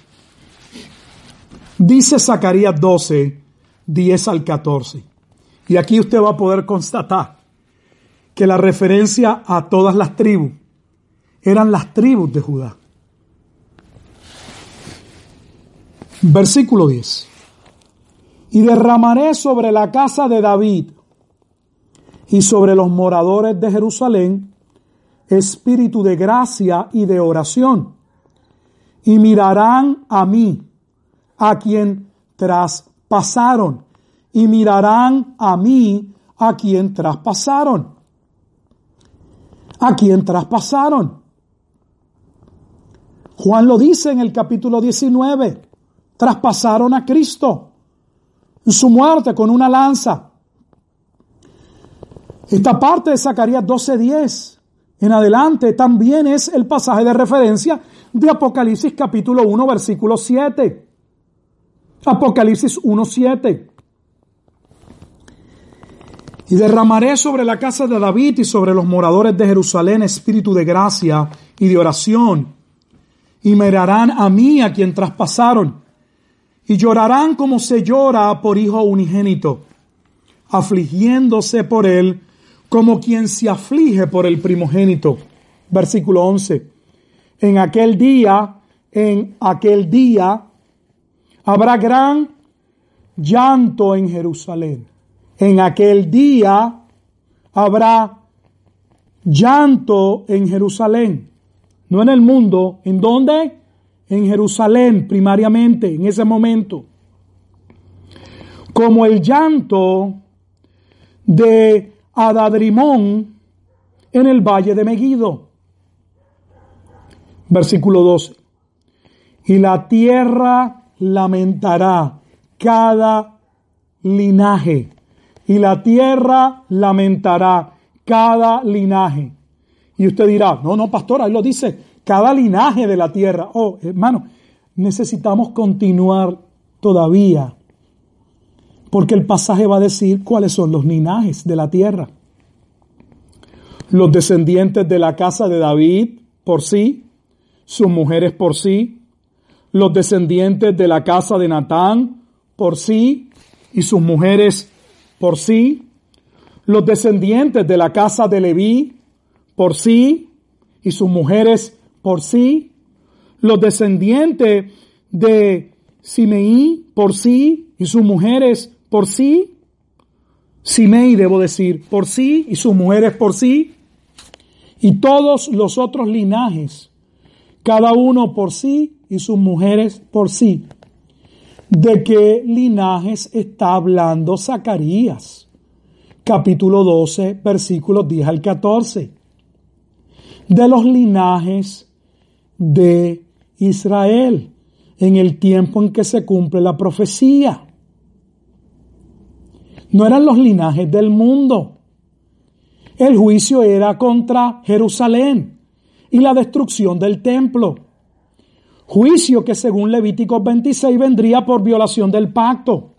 Dice Zacarías 12, 10 al 14. Y aquí usted va a poder constatar que la referencia a todas las tribus eran las tribus de Judá. Versículo 10. Y derramaré sobre la casa de David y sobre los moradores de Jerusalén espíritu de gracia y de oración. Y mirarán a mí, a quien traspasaron, y mirarán a mí, a quien traspasaron. A quien traspasaron. Juan lo dice en el capítulo 19. Traspasaron a Cristo en su muerte con una lanza. Esta parte de Zacarías 12:10 en adelante también es el pasaje de referencia de Apocalipsis capítulo 1 versículo 7. Apocalipsis 1:7. Y derramaré sobre la casa de David y sobre los moradores de Jerusalén espíritu de gracia y de oración. Y mirarán a mí a quien traspasaron. Y llorarán como se llora por hijo unigénito, afligiéndose por él como quien se aflige por el primogénito. Versículo 11. En aquel día, en aquel día, habrá gran llanto en Jerusalén en aquel día habrá llanto en Jerusalén. No en el mundo. ¿En dónde? En Jerusalén, primariamente, en ese momento. Como el llanto de Adadrimón en el valle de Megido. Versículo 12. Y la tierra lamentará cada linaje y la tierra lamentará cada linaje. Y usted dirá, no, no, pastor, ahí lo dice, cada linaje de la tierra. Oh, hermano, necesitamos continuar todavía, porque el pasaje va a decir cuáles son los linajes de la tierra. Los descendientes de la casa de David por sí, sus mujeres por sí, los descendientes de la casa de Natán por sí y sus mujeres por sí, los descendientes de la casa de Leví por sí y sus mujeres por sí, los descendientes de Simeí por sí y sus mujeres por sí, Simei debo decir, por sí y sus mujeres por sí, y todos los otros linajes, cada uno por sí y sus mujeres por sí. ¿De qué linajes está hablando Zacarías? Capítulo 12, versículos 10 al 14. De los linajes de Israel en el tiempo en que se cumple la profecía. No eran los linajes del mundo. El juicio era contra Jerusalén y la destrucción del templo. Juicio que según Levítico 26 vendría por violación del pacto.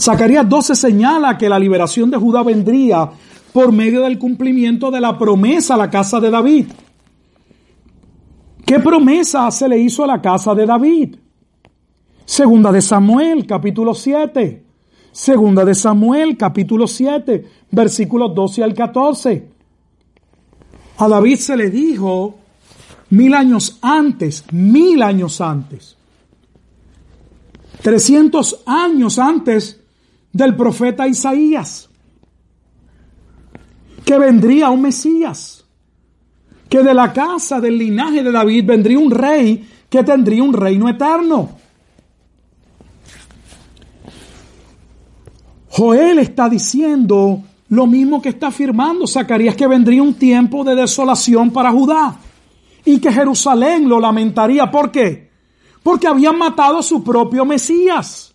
Zacarías 12 señala que la liberación de Judá vendría por medio del cumplimiento de la promesa a la casa de David. ¿Qué promesa se le hizo a la casa de David? Segunda de Samuel, capítulo 7. Segunda de Samuel, capítulo 7, versículos 12 al 14. A David se le dijo mil años antes, mil años antes, 300 años antes del profeta Isaías, que vendría un Mesías, que de la casa del linaje de David vendría un rey que tendría un reino eterno. Joel está diciendo lo mismo que está afirmando Zacarías, que vendría un tiempo de desolación para Judá y que Jerusalén lo lamentaría. ¿Por qué? Porque habían matado a su propio Mesías.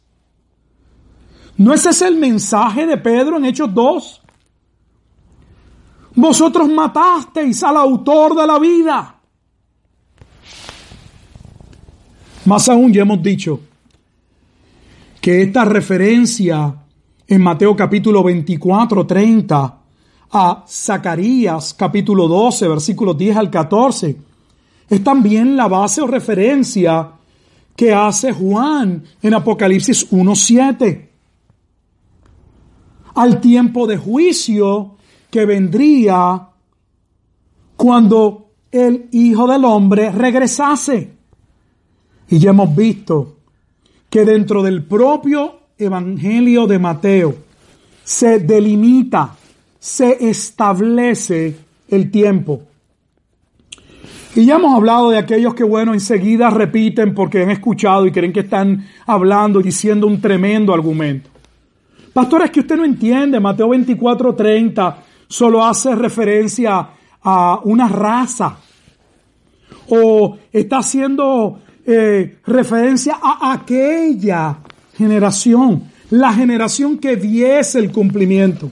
¿No ese es el mensaje de Pedro en Hechos 2? Vosotros matasteis al autor de la vida. Más aún ya hemos dicho que esta referencia en Mateo capítulo 24, 30 a Zacarías capítulo 12, versículos 10 al 14, es también la base o referencia que hace Juan en Apocalipsis 1, 7. Al tiempo de juicio que vendría cuando el Hijo del Hombre regresase. Y ya hemos visto que dentro del propio Evangelio de Mateo se delimita, se establece el tiempo. Y ya hemos hablado de aquellos que, bueno, enseguida repiten porque han escuchado y creen que están hablando y diciendo un tremendo argumento. Pastor, es que usted no entiende, Mateo 24, 30 solo hace referencia a una raza o está haciendo eh, referencia a aquella generación, la generación que diese el cumplimiento.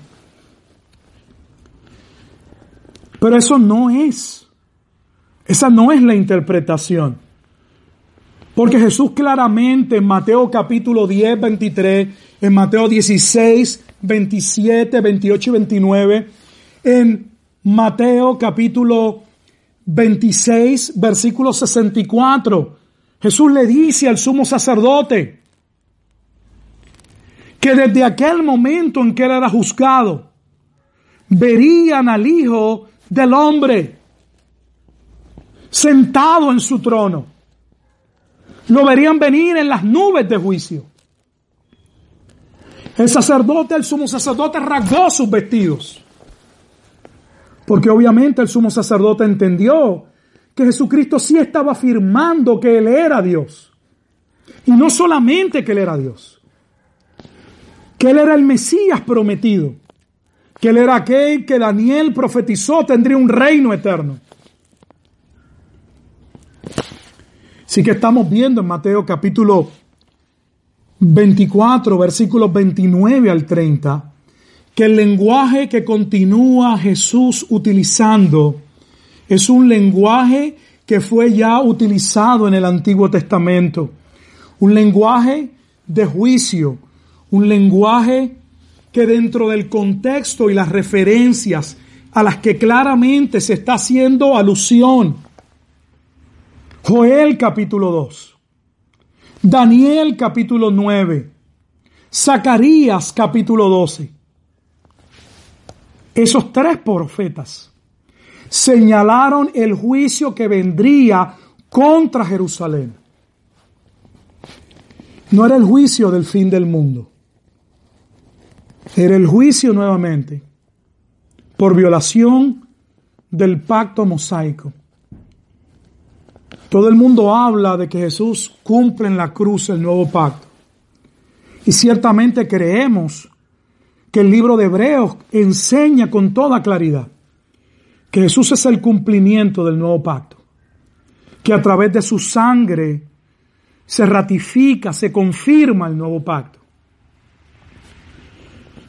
Pero eso no es, esa no es la interpretación. Porque Jesús claramente en Mateo capítulo 10, 23, en Mateo 16, 27, 28 y 29, en Mateo capítulo 26, versículo 64, Jesús le dice al sumo sacerdote que desde aquel momento en que él era juzgado, verían al Hijo del Hombre sentado en su trono. Lo verían venir en las nubes de juicio. El sacerdote, el sumo sacerdote, rasgó sus vestidos. Porque obviamente el sumo sacerdote entendió que Jesucristo sí estaba afirmando que Él era Dios. Y no solamente que Él era Dios, que Él era el Mesías prometido, que Él era aquel que Daniel profetizó tendría un reino eterno. Así que estamos viendo en Mateo capítulo 24, versículos 29 al 30, que el lenguaje que continúa Jesús utilizando es un lenguaje que fue ya utilizado en el Antiguo Testamento. Un lenguaje de juicio, un lenguaje que dentro del contexto y las referencias a las que claramente se está haciendo alusión. Joel capítulo 2, Daniel capítulo 9, Zacarías capítulo 12. Esos tres profetas señalaron el juicio que vendría contra Jerusalén. No era el juicio del fin del mundo. Era el juicio nuevamente por violación del pacto mosaico. Todo el mundo habla de que Jesús cumple en la cruz el nuevo pacto. Y ciertamente creemos que el libro de Hebreos enseña con toda claridad que Jesús es el cumplimiento del nuevo pacto, que a través de su sangre se ratifica, se confirma el nuevo pacto.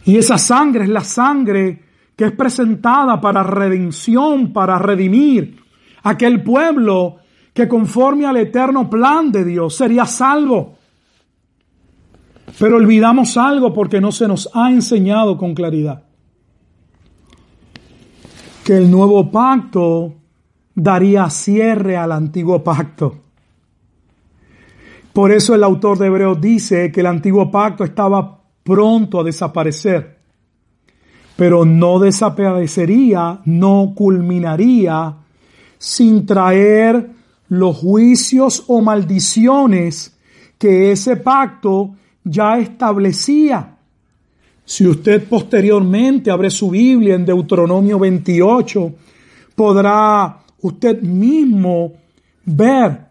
Y esa sangre es la sangre que es presentada para redención, para redimir aquel pueblo que conforme al eterno plan de Dios sería salvo. Pero olvidamos algo porque no se nos ha enseñado con claridad que el nuevo pacto daría cierre al antiguo pacto. Por eso el autor de Hebreos dice que el antiguo pacto estaba pronto a desaparecer, pero no desaparecería, no culminaría sin traer los juicios o maldiciones que ese pacto ya establecía. Si usted posteriormente abre su Biblia en Deuteronomio 28, podrá usted mismo ver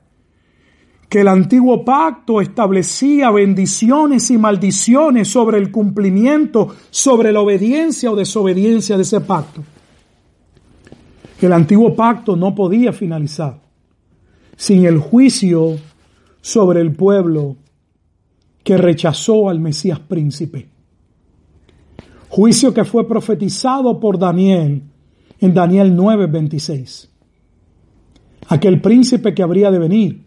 que el antiguo pacto establecía bendiciones y maldiciones sobre el cumplimiento, sobre la obediencia o desobediencia de ese pacto. El antiguo pacto no podía finalizar sin el juicio sobre el pueblo que rechazó al Mesías príncipe. Juicio que fue profetizado por Daniel en Daniel 9, 26. Aquel príncipe que habría de venir,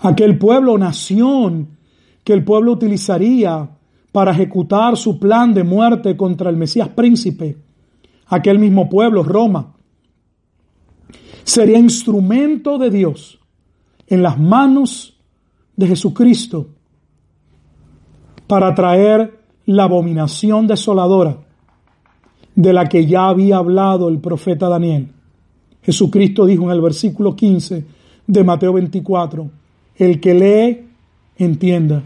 aquel pueblo, nación, que el pueblo utilizaría para ejecutar su plan de muerte contra el Mesías príncipe, aquel mismo pueblo, Roma, sería instrumento de Dios en las manos de Jesucristo para traer la abominación desoladora de la que ya había hablado el profeta Daniel. Jesucristo dijo en el versículo 15 de Mateo 24, el que lee, entienda.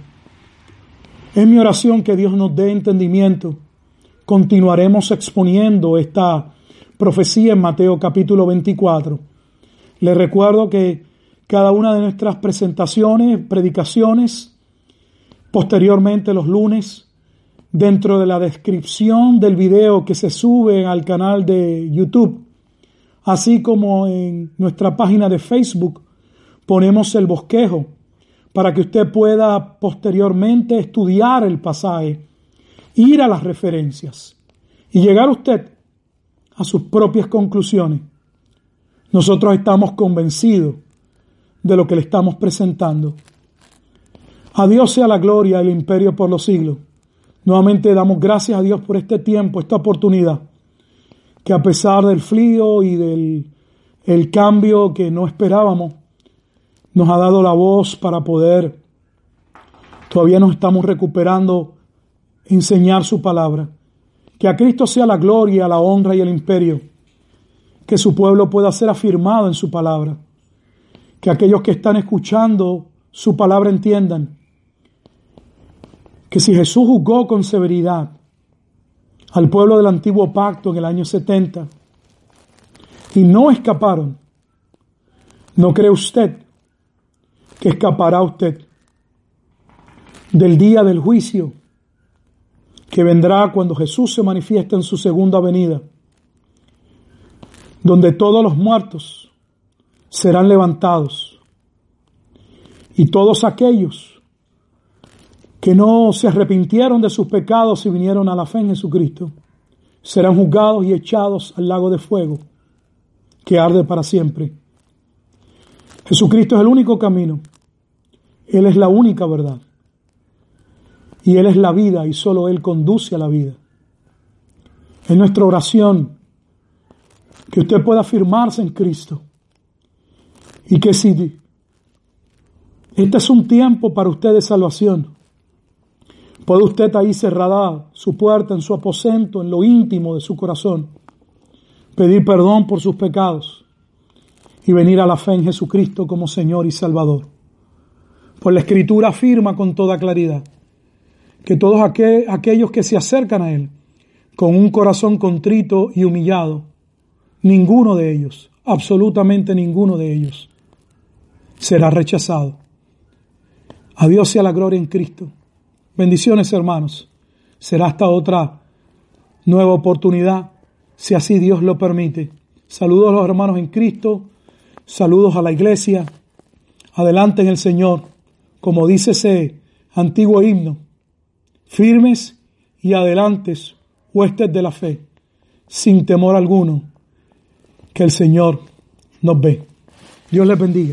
Es mi oración que Dios nos dé entendimiento. Continuaremos exponiendo esta profecía en Mateo capítulo 24. Les recuerdo que cada una de nuestras presentaciones, predicaciones, posteriormente los lunes, dentro de la descripción del video que se sube al canal de YouTube, así como en nuestra página de Facebook, ponemos el bosquejo para que usted pueda posteriormente estudiar el pasaje, ir a las referencias y llegar usted a sus propias conclusiones. Nosotros estamos convencidos de lo que le estamos presentando. A Dios sea la gloria el imperio por los siglos. Nuevamente damos gracias a Dios por este tiempo, esta oportunidad, que a pesar del frío y del el cambio que no esperábamos, nos ha dado la voz para poder, todavía nos estamos recuperando, enseñar su palabra. Que a Cristo sea la gloria, la honra y el imperio. Que su pueblo pueda ser afirmado en su palabra. Que aquellos que están escuchando su palabra entiendan que si Jesús juzgó con severidad al pueblo del antiguo pacto en el año 70 y no escaparon, ¿no cree usted que escapará usted del día del juicio que vendrá cuando Jesús se manifiesta en su segunda venida, donde todos los muertos serán levantados y todos aquellos que no se arrepintieron de sus pecados y vinieron a la fe en Jesucristo, serán juzgados y echados al lago de fuego que arde para siempre. Jesucristo es el único camino. Él es la única verdad. Y Él es la vida y solo Él conduce a la vida. Es nuestra oración que usted pueda afirmarse en Cristo. Y que si este es un tiempo para usted de salvación, Puede usted ahí cerrada su puerta en su aposento, en lo íntimo de su corazón, pedir perdón por sus pecados y venir a la fe en Jesucristo como Señor y Salvador. Pues la Escritura afirma con toda claridad que todos aquellos que se acercan a Él con un corazón contrito y humillado, ninguno de ellos, absolutamente ninguno de ellos, será rechazado. A Dios sea la gloria en Cristo. Bendiciones, hermanos. Será hasta otra nueva oportunidad, si así Dios lo permite. Saludos a los hermanos en Cristo, saludos a la iglesia. Adelante en el Señor, como dice ese antiguo himno, firmes y adelantes, huestes de la fe, sin temor alguno, que el Señor nos ve. Dios les bendiga.